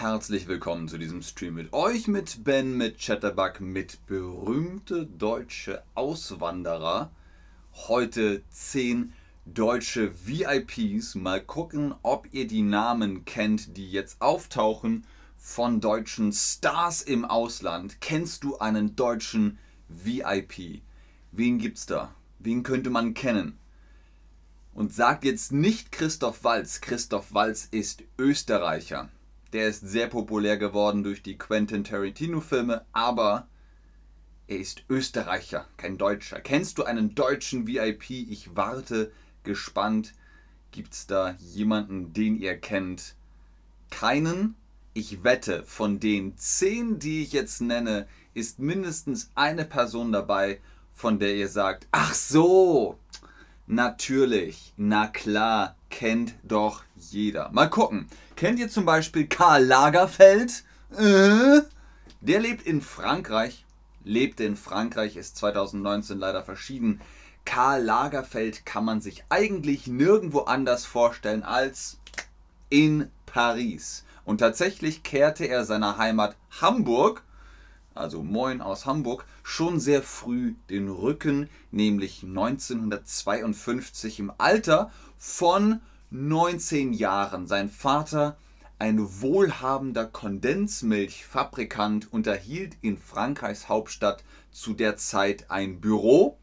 herzlich willkommen zu diesem Stream mit euch, mit Ben, mit Chatterbug, mit berühmte deutsche Auswanderer. Heute 10 deutsche VIPs. Mal gucken, ob ihr die Namen kennt, die jetzt auftauchen von deutschen Stars im Ausland. Kennst du einen deutschen VIP? Wen gibt's da? Wen könnte man kennen? Und sagt jetzt nicht Christoph Walz. Christoph Walz ist Österreicher. Der ist sehr populär geworden durch die Quentin Tarantino-Filme, aber er ist Österreicher, kein Deutscher. Kennst du einen deutschen VIP? Ich warte gespannt. Gibt es da jemanden, den ihr kennt? Keinen? Ich wette, von den zehn, die ich jetzt nenne, ist mindestens eine Person dabei, von der ihr sagt, ach so, natürlich, na klar, kennt doch jeder. Mal gucken. Kennt ihr zum Beispiel Karl Lagerfeld? Äh? Der lebt in Frankreich. Lebte in Frankreich, ist 2019 leider verschieden. Karl Lagerfeld kann man sich eigentlich nirgendwo anders vorstellen als in Paris. Und tatsächlich kehrte er seiner Heimat Hamburg, also Moin aus Hamburg, schon sehr früh den Rücken, nämlich 1952 im Alter von 19 Jahren. Sein Vater, ein wohlhabender Kondensmilchfabrikant, unterhielt in Frankreichs Hauptstadt zu der Zeit ein Büro.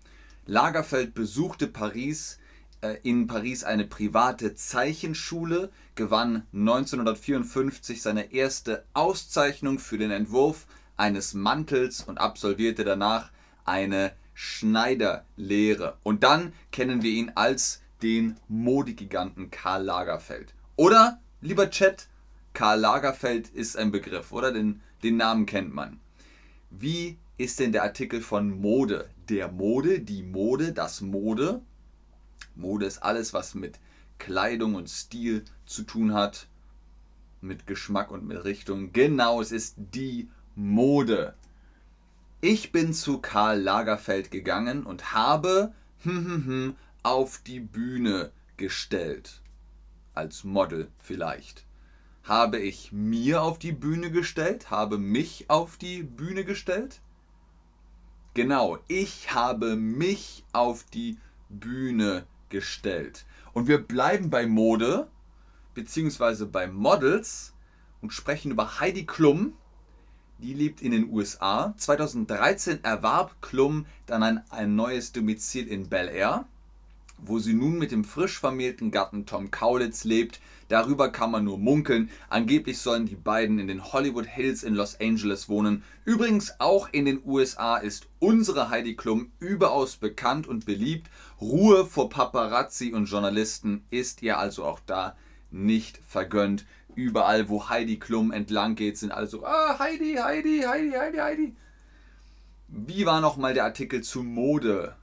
Lagerfeld besuchte Paris, äh, in Paris eine private Zeichenschule, gewann 1954 seine erste Auszeichnung für den Entwurf eines Mantels und absolvierte danach eine Schneiderlehre. Und dann kennen wir ihn als den Modegiganten Karl Lagerfeld. Oder, lieber Chat, Karl Lagerfeld ist ein Begriff, oder? Den, den Namen kennt man. Wie ist denn der Artikel von Mode? Der Mode, die Mode, das Mode. Mode ist alles, was mit Kleidung und Stil zu tun hat. Mit Geschmack und mit Richtung. Genau, es ist die Mode. Ich bin zu Karl Lagerfeld gegangen und habe hm, hm, hm, auf die Bühne gestellt. Als Model vielleicht. Habe ich mir auf die Bühne gestellt? Habe mich auf die Bühne gestellt? Genau, ich habe mich auf die Bühne gestellt. Und wir bleiben bei Mode, beziehungsweise bei Models und sprechen über Heidi Klum. Die lebt in den USA. 2013 erwarb Klum dann ein, ein neues Domizil in Bel Air wo sie nun mit dem frisch vermählten Gatten Tom Kaulitz lebt. Darüber kann man nur munkeln. Angeblich sollen die beiden in den Hollywood Hills in Los Angeles wohnen. Übrigens auch in den USA ist unsere Heidi Klum überaus bekannt und beliebt. Ruhe vor Paparazzi und Journalisten ist ihr also auch da nicht vergönnt. Überall, wo Heidi Klum entlang geht, sind also ah, Heidi, Heidi, Heidi, Heidi, Heidi. Wie war nochmal der Artikel zu Mode?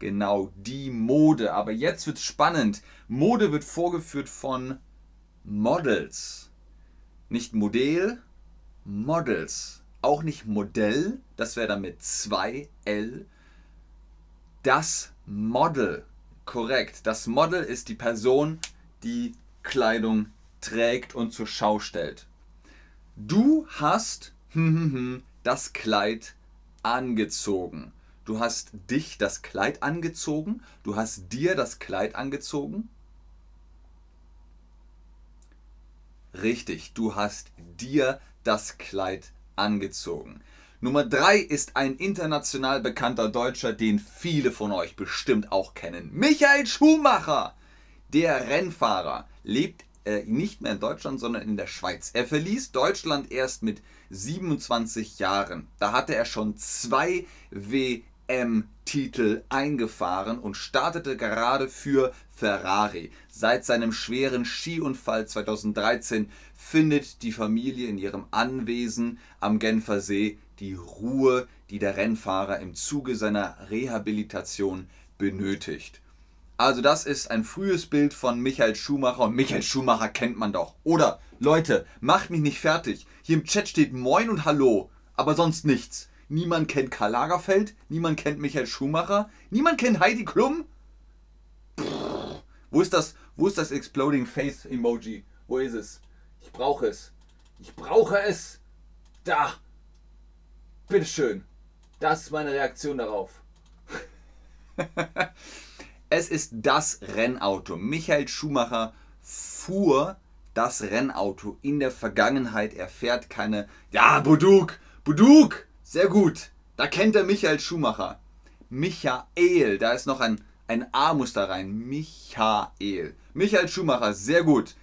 Genau, die Mode. Aber jetzt wird es spannend. Mode wird vorgeführt von Models. Nicht Modell, Models. Auch nicht Modell, das wäre dann mit 2L. Das Model. Korrekt. Das Model ist die Person, die Kleidung trägt und zur Schau stellt. Du hast das Kleid angezogen. Du hast dich das Kleid angezogen. Du hast dir das Kleid angezogen. Richtig, du hast dir das Kleid angezogen. Nummer 3 ist ein international bekannter Deutscher, den viele von euch bestimmt auch kennen. Michael Schumacher. Der Rennfahrer lebt äh, nicht mehr in Deutschland, sondern in der Schweiz. Er verließ Deutschland erst mit 27 Jahren. Da hatte er schon zwei W WM-Titel eingefahren und startete gerade für Ferrari. Seit seinem schweren Skiunfall 2013 findet die Familie in ihrem Anwesen am Genfer See die Ruhe, die der Rennfahrer im Zuge seiner Rehabilitation benötigt. Also das ist ein frühes Bild von Michael Schumacher und Michael Schumacher kennt man doch. Oder Leute, macht mich nicht fertig. Hier im Chat steht Moin und Hallo, aber sonst nichts. Niemand kennt Karl Lagerfeld. Niemand kennt Michael Schumacher. Niemand kennt Heidi Klum. wo ist das? Wo ist das Exploding Face Emoji? Wo ist es? Ich brauche es. Ich brauche es. Da. Bitteschön. Das ist meine Reaktion darauf. es ist das Rennauto. Michael Schumacher fuhr das Rennauto in der Vergangenheit. Er fährt keine. Ja, Buduk! Buduk! Sehr gut. Da kennt er Michael Schumacher. Michael, da ist noch ein, ein A muss da rein. Michael. Michael Schumacher, sehr gut.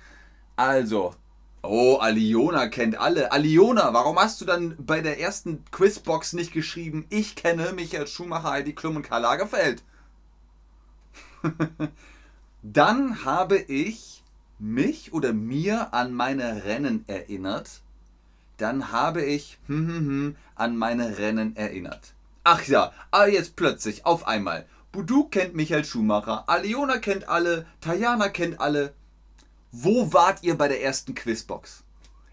Also, oh, Aliona kennt alle. Aliona, warum hast du dann bei der ersten Quizbox nicht geschrieben, ich kenne Michael Schumacher, Heidi Klum und Karl Lagerfeld? dann habe ich mich oder mir an meine Rennen erinnert. Dann habe ich hm, hm, hm, an meine Rennen erinnert. Ach ja, ah jetzt plötzlich, auf einmal. Budu kennt Michael Schumacher, Aliona kennt alle, Tajana kennt alle. Wo wart ihr bei der ersten Quizbox?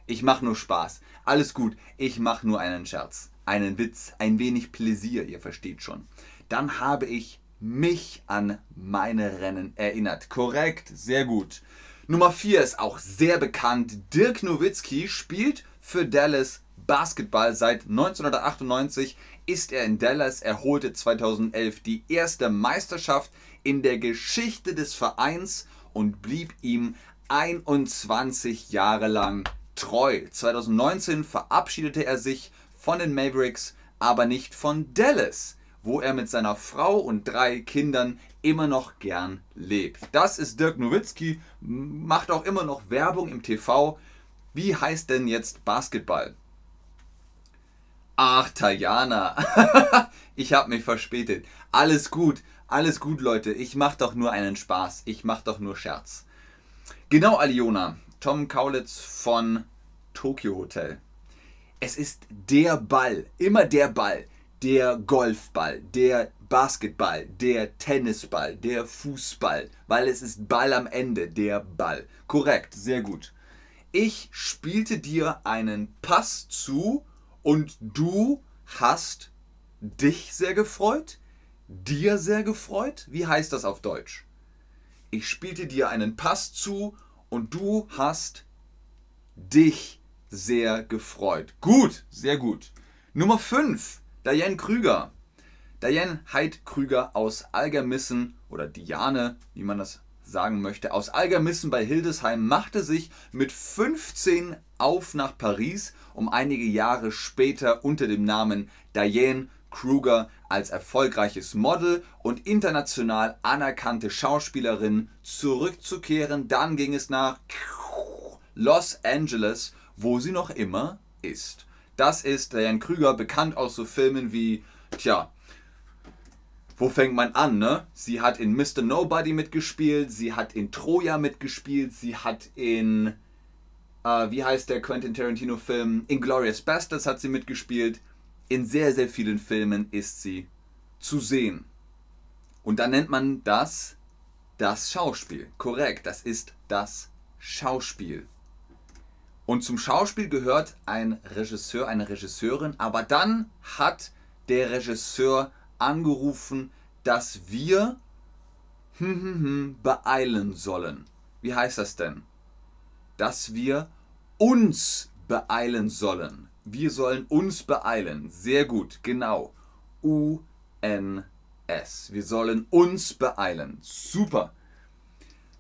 Ich mach nur Spaß. Alles gut, ich mach nur einen Scherz. Einen Witz, ein wenig Pläsier, ihr versteht schon. Dann habe ich mich an meine Rennen erinnert. Korrekt, sehr gut. Nummer 4 ist auch sehr bekannt. Dirk Nowitzki spielt für Dallas Basketball seit 1998 ist er in Dallas, er holte 2011 die erste Meisterschaft in der Geschichte des Vereins und blieb ihm 21 Jahre lang treu. 2019 verabschiedete er sich von den Mavericks, aber nicht von Dallas, wo er mit seiner Frau und drei Kindern immer noch gern lebt. Das ist Dirk Nowitzki, macht auch immer noch Werbung im TV. Wie heißt denn jetzt Basketball? Ach, Tajana. ich habe mich verspätet. Alles gut, alles gut, Leute. Ich mache doch nur einen Spaß. Ich mache doch nur Scherz. Genau, Aliona. Tom Kaulitz von Tokyo Hotel. Es ist der Ball, immer der Ball. Der Golfball, der Basketball, der Tennisball, der Fußball, weil es ist Ball am Ende, der Ball. Korrekt, sehr gut. Ich spielte dir einen Pass zu und du hast dich sehr gefreut, dir sehr gefreut. Wie heißt das auf Deutsch? Ich spielte dir einen Pass zu und du hast dich sehr gefreut. Gut, sehr gut. Nummer 5, Diane Krüger. Diane Heid Krüger aus Algermissen oder Diane, wie man das sagen möchte, aus Algermissen bei Hildesheim machte sich mit 15 auf nach Paris, um einige Jahre später unter dem Namen Diane Kruger als erfolgreiches Model und international anerkannte Schauspielerin zurückzukehren. Dann ging es nach Los Angeles, wo sie noch immer ist. Das ist Diane Krüger, bekannt aus so Filmen wie, tja, wo fängt man an, ne? Sie hat in Mr. Nobody mitgespielt, sie hat in Troja mitgespielt, sie hat in, äh, wie heißt der Quentin Tarantino-Film? Inglorious Bastards hat sie mitgespielt. In sehr, sehr vielen Filmen ist sie zu sehen. Und dann nennt man das das Schauspiel. Korrekt, das ist das Schauspiel. Und zum Schauspiel gehört ein Regisseur, eine Regisseurin, aber dann hat der Regisseur angerufen, dass wir hm, hm, hm, beeilen sollen. Wie heißt das denn? Dass wir uns beeilen sollen. Wir sollen uns beeilen. Sehr gut, genau. U-N-S. Wir sollen uns beeilen. Super.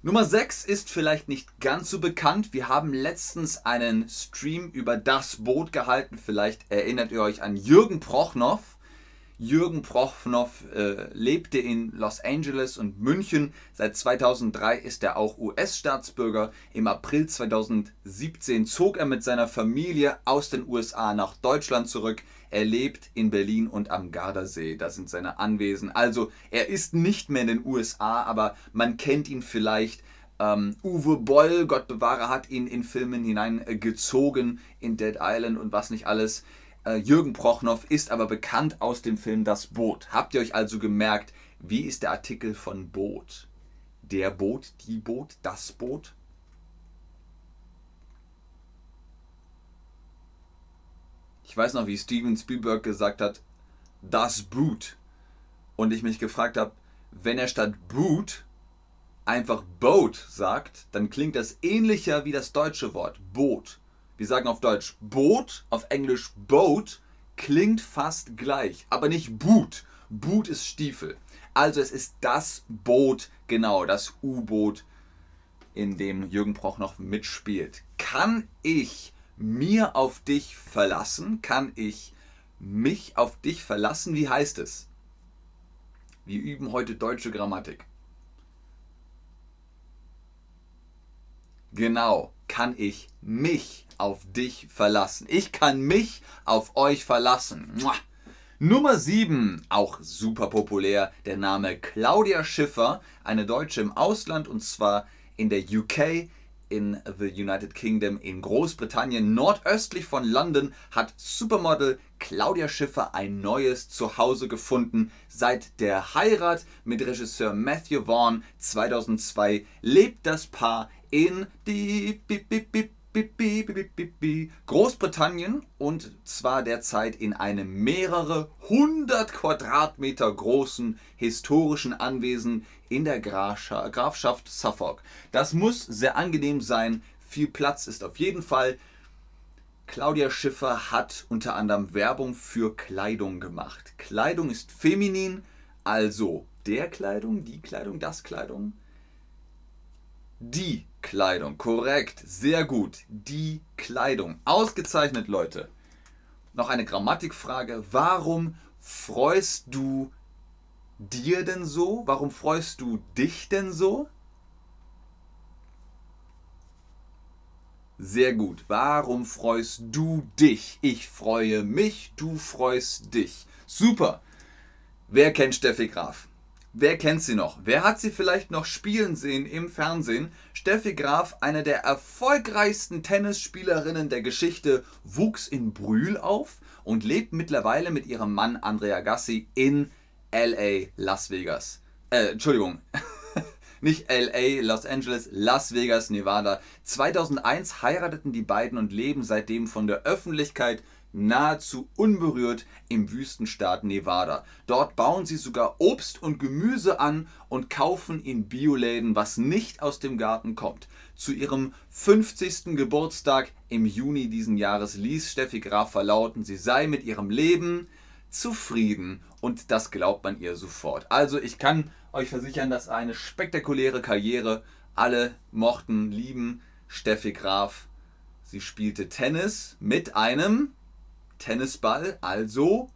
Nummer 6 ist vielleicht nicht ganz so bekannt. Wir haben letztens einen Stream über das Boot gehalten. Vielleicht erinnert ihr euch an Jürgen Prochnow. Jürgen Prochnow äh, lebte in Los Angeles und München. Seit 2003 ist er auch US-Staatsbürger. Im April 2017 zog er mit seiner Familie aus den USA nach Deutschland zurück. Er lebt in Berlin und am Gardasee. Das sind seine Anwesen. Also er ist nicht mehr in den USA, aber man kennt ihn vielleicht. Ähm, Uwe Boll, Gott bewahre, hat ihn in Filmen hineingezogen, in Dead Island und was nicht alles. Äh, Jürgen Prochnow ist aber bekannt aus dem Film Das Boot. Habt ihr euch also gemerkt, wie ist der Artikel von Boot? Der Boot, die Boot, das Boot? Ich weiß noch, wie Steven Spielberg gesagt hat, das Boot. Und ich mich gefragt habe, wenn er statt Boot einfach Boat sagt, dann klingt das ähnlicher wie das deutsche Wort Boot. Wir sagen auf Deutsch Boot, auf Englisch Boat, klingt fast gleich, aber nicht Boot. Boot ist Stiefel. Also es ist das Boot, genau, das U-Boot, in dem Jürgen Proch noch mitspielt. Kann ich mir auf dich verlassen? Kann ich mich auf dich verlassen? Wie heißt es? Wir üben heute deutsche Grammatik. Genau, kann ich mich auf dich verlassen. Ich kann mich auf euch verlassen. Mua. Nummer 7, auch super populär, der Name Claudia Schiffer, eine Deutsche im Ausland und zwar in der UK, in the United Kingdom, in Großbritannien, nordöstlich von London, hat Supermodel Claudia Schiffer ein neues Zuhause gefunden. Seit der Heirat mit Regisseur Matthew Vaughn 2002 lebt das Paar in die Großbritannien und zwar derzeit in einem mehrere hundert Quadratmeter großen historischen Anwesen in der Grafschaft Suffolk. Das muss sehr angenehm sein. Viel Platz ist auf jeden Fall. Claudia Schiffer hat unter anderem Werbung für Kleidung gemacht. Kleidung ist feminin, also der Kleidung, die Kleidung, das Kleidung. Die Kleidung, korrekt, sehr gut. Die Kleidung, ausgezeichnet, Leute. Noch eine Grammatikfrage. Warum freust du dir denn so? Warum freust du dich denn so? Sehr gut. Warum freust du dich? Ich freue mich, du freust dich. Super. Wer kennt Steffi Graf? Wer kennt sie noch? Wer hat sie vielleicht noch spielen sehen im Fernsehen? Steffi Graf, eine der erfolgreichsten Tennisspielerinnen der Geschichte, wuchs in Brühl auf und lebt mittlerweile mit ihrem Mann Andrea Gassi in LA, Las Vegas. Äh, Entschuldigung. Nicht LA, Los Angeles, Las Vegas, Nevada. 2001 heirateten die beiden und leben seitdem von der Öffentlichkeit nahezu unberührt im Wüstenstaat Nevada. Dort bauen sie sogar Obst und Gemüse an und kaufen in Bioläden, was nicht aus dem Garten kommt. Zu ihrem 50. Geburtstag im Juni diesen Jahres ließ Steffi Graf verlauten, sie sei mit ihrem Leben zufrieden und das glaubt man ihr sofort. Also ich kann euch versichern, dass eine spektakuläre Karriere alle mochten, lieben Steffi Graf. Sie spielte Tennis mit einem Tennisball, also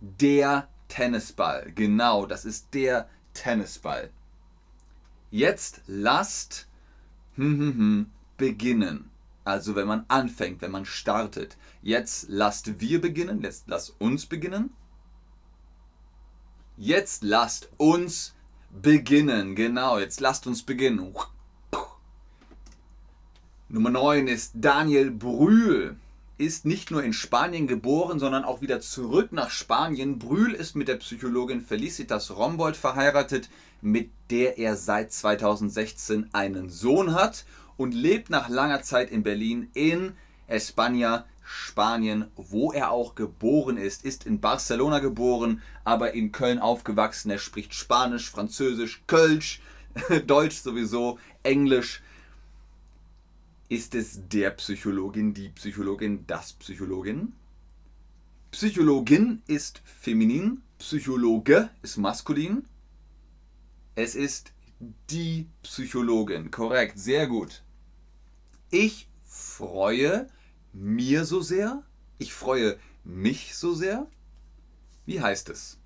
der Tennisball. Genau, das ist der Tennisball. Jetzt lasst hm, hm, hm, beginnen. Also wenn man anfängt, wenn man startet. Jetzt lasst wir beginnen, jetzt lasst uns beginnen. Jetzt lasst uns beginnen. Genau, jetzt lasst uns beginnen. Nummer 9 ist Daniel Brühl ist nicht nur in Spanien geboren, sondern auch wieder zurück nach Spanien. Brühl ist mit der Psychologin Felicitas Rombold verheiratet, mit der er seit 2016 einen Sohn hat und lebt nach langer Zeit in Berlin in España, Spanien, wo er auch geboren ist. Ist in Barcelona geboren, aber in Köln aufgewachsen. Er spricht Spanisch, Französisch, Kölsch, Deutsch sowieso, Englisch ist es der Psychologin, die Psychologin, das Psychologin? Psychologin ist feminin, Psychologe ist maskulin. Es ist die Psychologin. Korrekt, sehr gut. Ich freue mir so sehr. Ich freue mich so sehr. Wie heißt es?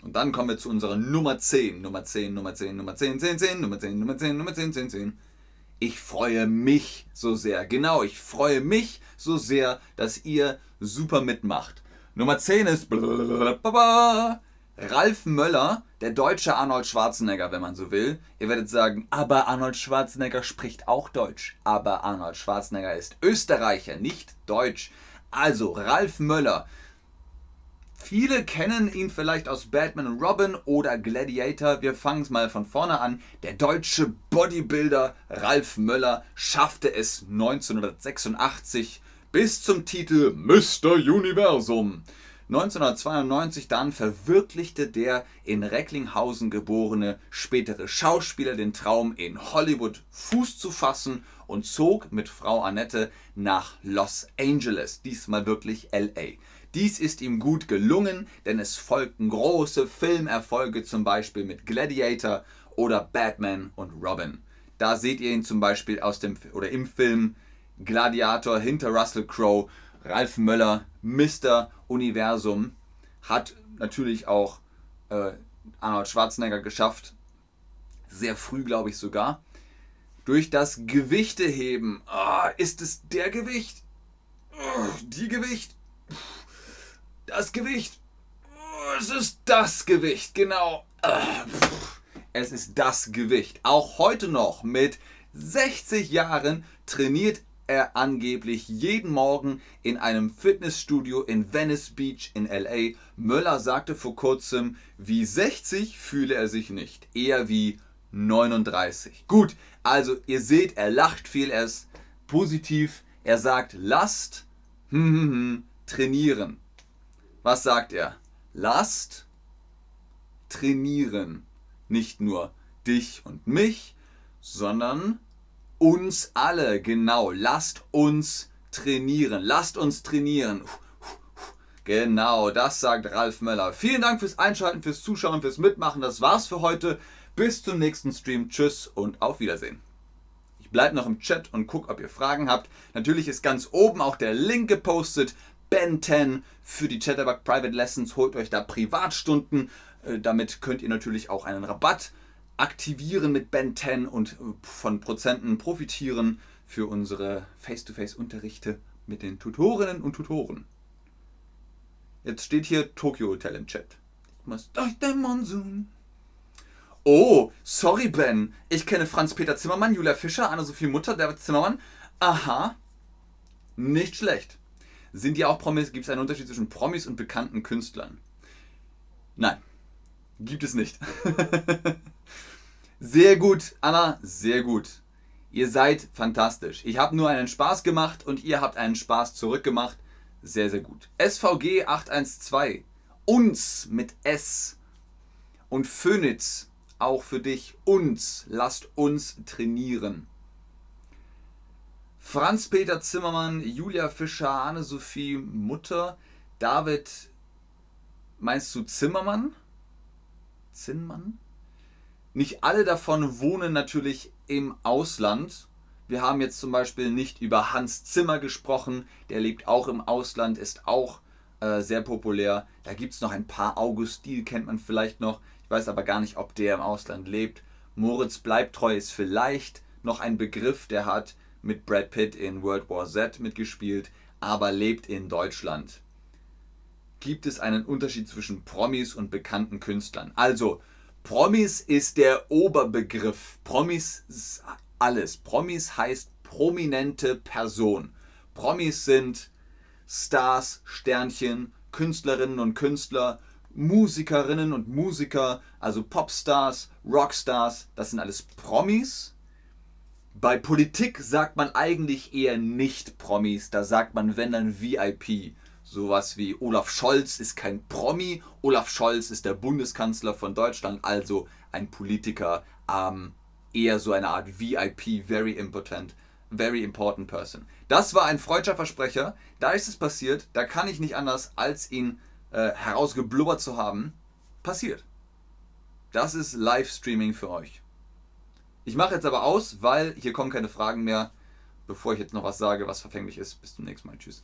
Und dann kommen wir zu unserer Nummer 10. Nummer 10, Nummer 10, Nummer 10, 10, 10, Nummer 10, Nummer 10, Nummer 10, 10, 10 ich freue mich so sehr. Genau, ich freue mich so sehr, dass ihr super mitmacht. Nummer 10 ist Ralf Möller, der deutsche Arnold Schwarzenegger, wenn man so will. Ihr werdet sagen, aber Arnold Schwarzenegger spricht auch Deutsch. Aber Arnold Schwarzenegger ist Österreicher, nicht Deutsch. Also, Ralf Möller Viele kennen ihn vielleicht aus Batman und Robin oder Gladiator. Wir fangen es mal von vorne an. Der deutsche Bodybuilder Ralf Möller schaffte es 1986 bis zum Titel Mr. Universum. 1992 dann verwirklichte der in Recklinghausen geborene spätere Schauspieler den Traum, in Hollywood Fuß zu fassen und zog mit Frau Annette nach Los Angeles, diesmal wirklich LA. Dies ist ihm gut gelungen, denn es folgten große Filmerfolge, zum Beispiel mit Gladiator oder Batman und Robin. Da seht ihr ihn zum Beispiel aus dem oder im Film Gladiator hinter Russell Crowe, Ralf Möller, Mr. Universum, hat natürlich auch äh, Arnold Schwarzenegger geschafft, sehr früh glaube ich sogar. Durch das Gewichteheben, oh, ist es der Gewicht? Oh, die Gewicht? Das Gewicht? Es ist das Gewicht, genau. Es ist das Gewicht. Auch heute noch mit 60 Jahren trainiert er angeblich jeden Morgen in einem Fitnessstudio in Venice Beach in LA. Möller sagte vor kurzem, wie 60 fühle er sich nicht, eher wie 39. Gut, also ihr seht, er lacht viel, er ist positiv. Er sagt, lasst trainieren. Was sagt er? Lasst trainieren. Nicht nur dich und mich, sondern uns alle, genau. Lasst uns trainieren. Lasst uns trainieren. Genau, das sagt Ralf Möller. Vielen Dank fürs Einschalten, fürs Zuschauen, fürs Mitmachen. Das war's für heute. Bis zum nächsten Stream. Tschüss und auf Wiedersehen. Ich bleibe noch im Chat und gucke, ob ihr Fragen habt. Natürlich ist ganz oben auch der Link gepostet. Ben 10 für die Chatterbug Private Lessons. Holt euch da Privatstunden. Äh, damit könnt ihr natürlich auch einen Rabatt aktivieren mit Ben 10 und äh, von Prozenten profitieren für unsere Face-to-Face-Unterrichte mit den Tutorinnen und Tutoren. Jetzt steht hier Tokyo Hotel im Chat. Ich muss durch den Monsun. Oh, sorry Ben. Ich kenne Franz-Peter Zimmermann, Julia Fischer, Anna-Sophie Mutter, David Zimmermann. Aha. Nicht schlecht. Sind ja auch Promis? Gibt es einen Unterschied zwischen Promis und bekannten Künstlern? Nein. Gibt es nicht. Sehr gut, Anna, sehr gut. Ihr seid fantastisch. Ich habe nur einen Spaß gemacht und ihr habt einen Spaß zurückgemacht. Sehr, sehr gut. SVG 812. Uns mit S. Und Phoenix, auch für dich. Uns. Lasst uns trainieren. Franz-Peter Zimmermann, Julia Fischer, Anne-Sophie Mutter, David, meinst du Zimmermann? Zinnmann? Nicht alle davon wohnen natürlich im Ausland. Wir haben jetzt zum Beispiel nicht über Hans Zimmer gesprochen, der lebt auch im Ausland, ist auch äh, sehr populär. Da gibt es noch ein paar. August Diel kennt man vielleicht noch. Ich weiß aber gar nicht, ob der im Ausland lebt. Moritz Bleibtreu ist vielleicht noch ein Begriff, der hat mit Brad Pitt in World War Z mitgespielt, aber lebt in Deutschland. Gibt es einen Unterschied zwischen Promis und bekannten Künstlern? Also, Promis ist der Oberbegriff. Promis ist alles. Promis heißt prominente Person. Promis sind Stars, Sternchen, Künstlerinnen und Künstler, Musikerinnen und Musiker, also Popstars, Rockstars, das sind alles Promis. Bei Politik sagt man eigentlich eher nicht Promis, da sagt man wenn dann VIP. Sowas wie Olaf Scholz ist kein Promi. Olaf Scholz ist der Bundeskanzler von Deutschland, also ein Politiker, ähm, eher so eine Art VIP, very important, very important person. Das war ein freudscher Versprecher. Da ist es passiert. Da kann ich nicht anders, als ihn äh, herausgeblubbert zu haben. Passiert. Das ist Livestreaming für euch. Ich mache jetzt aber aus, weil hier kommen keine Fragen mehr. Bevor ich jetzt noch was sage, was verfänglich ist. Bis zum nächsten Mal. Tschüss.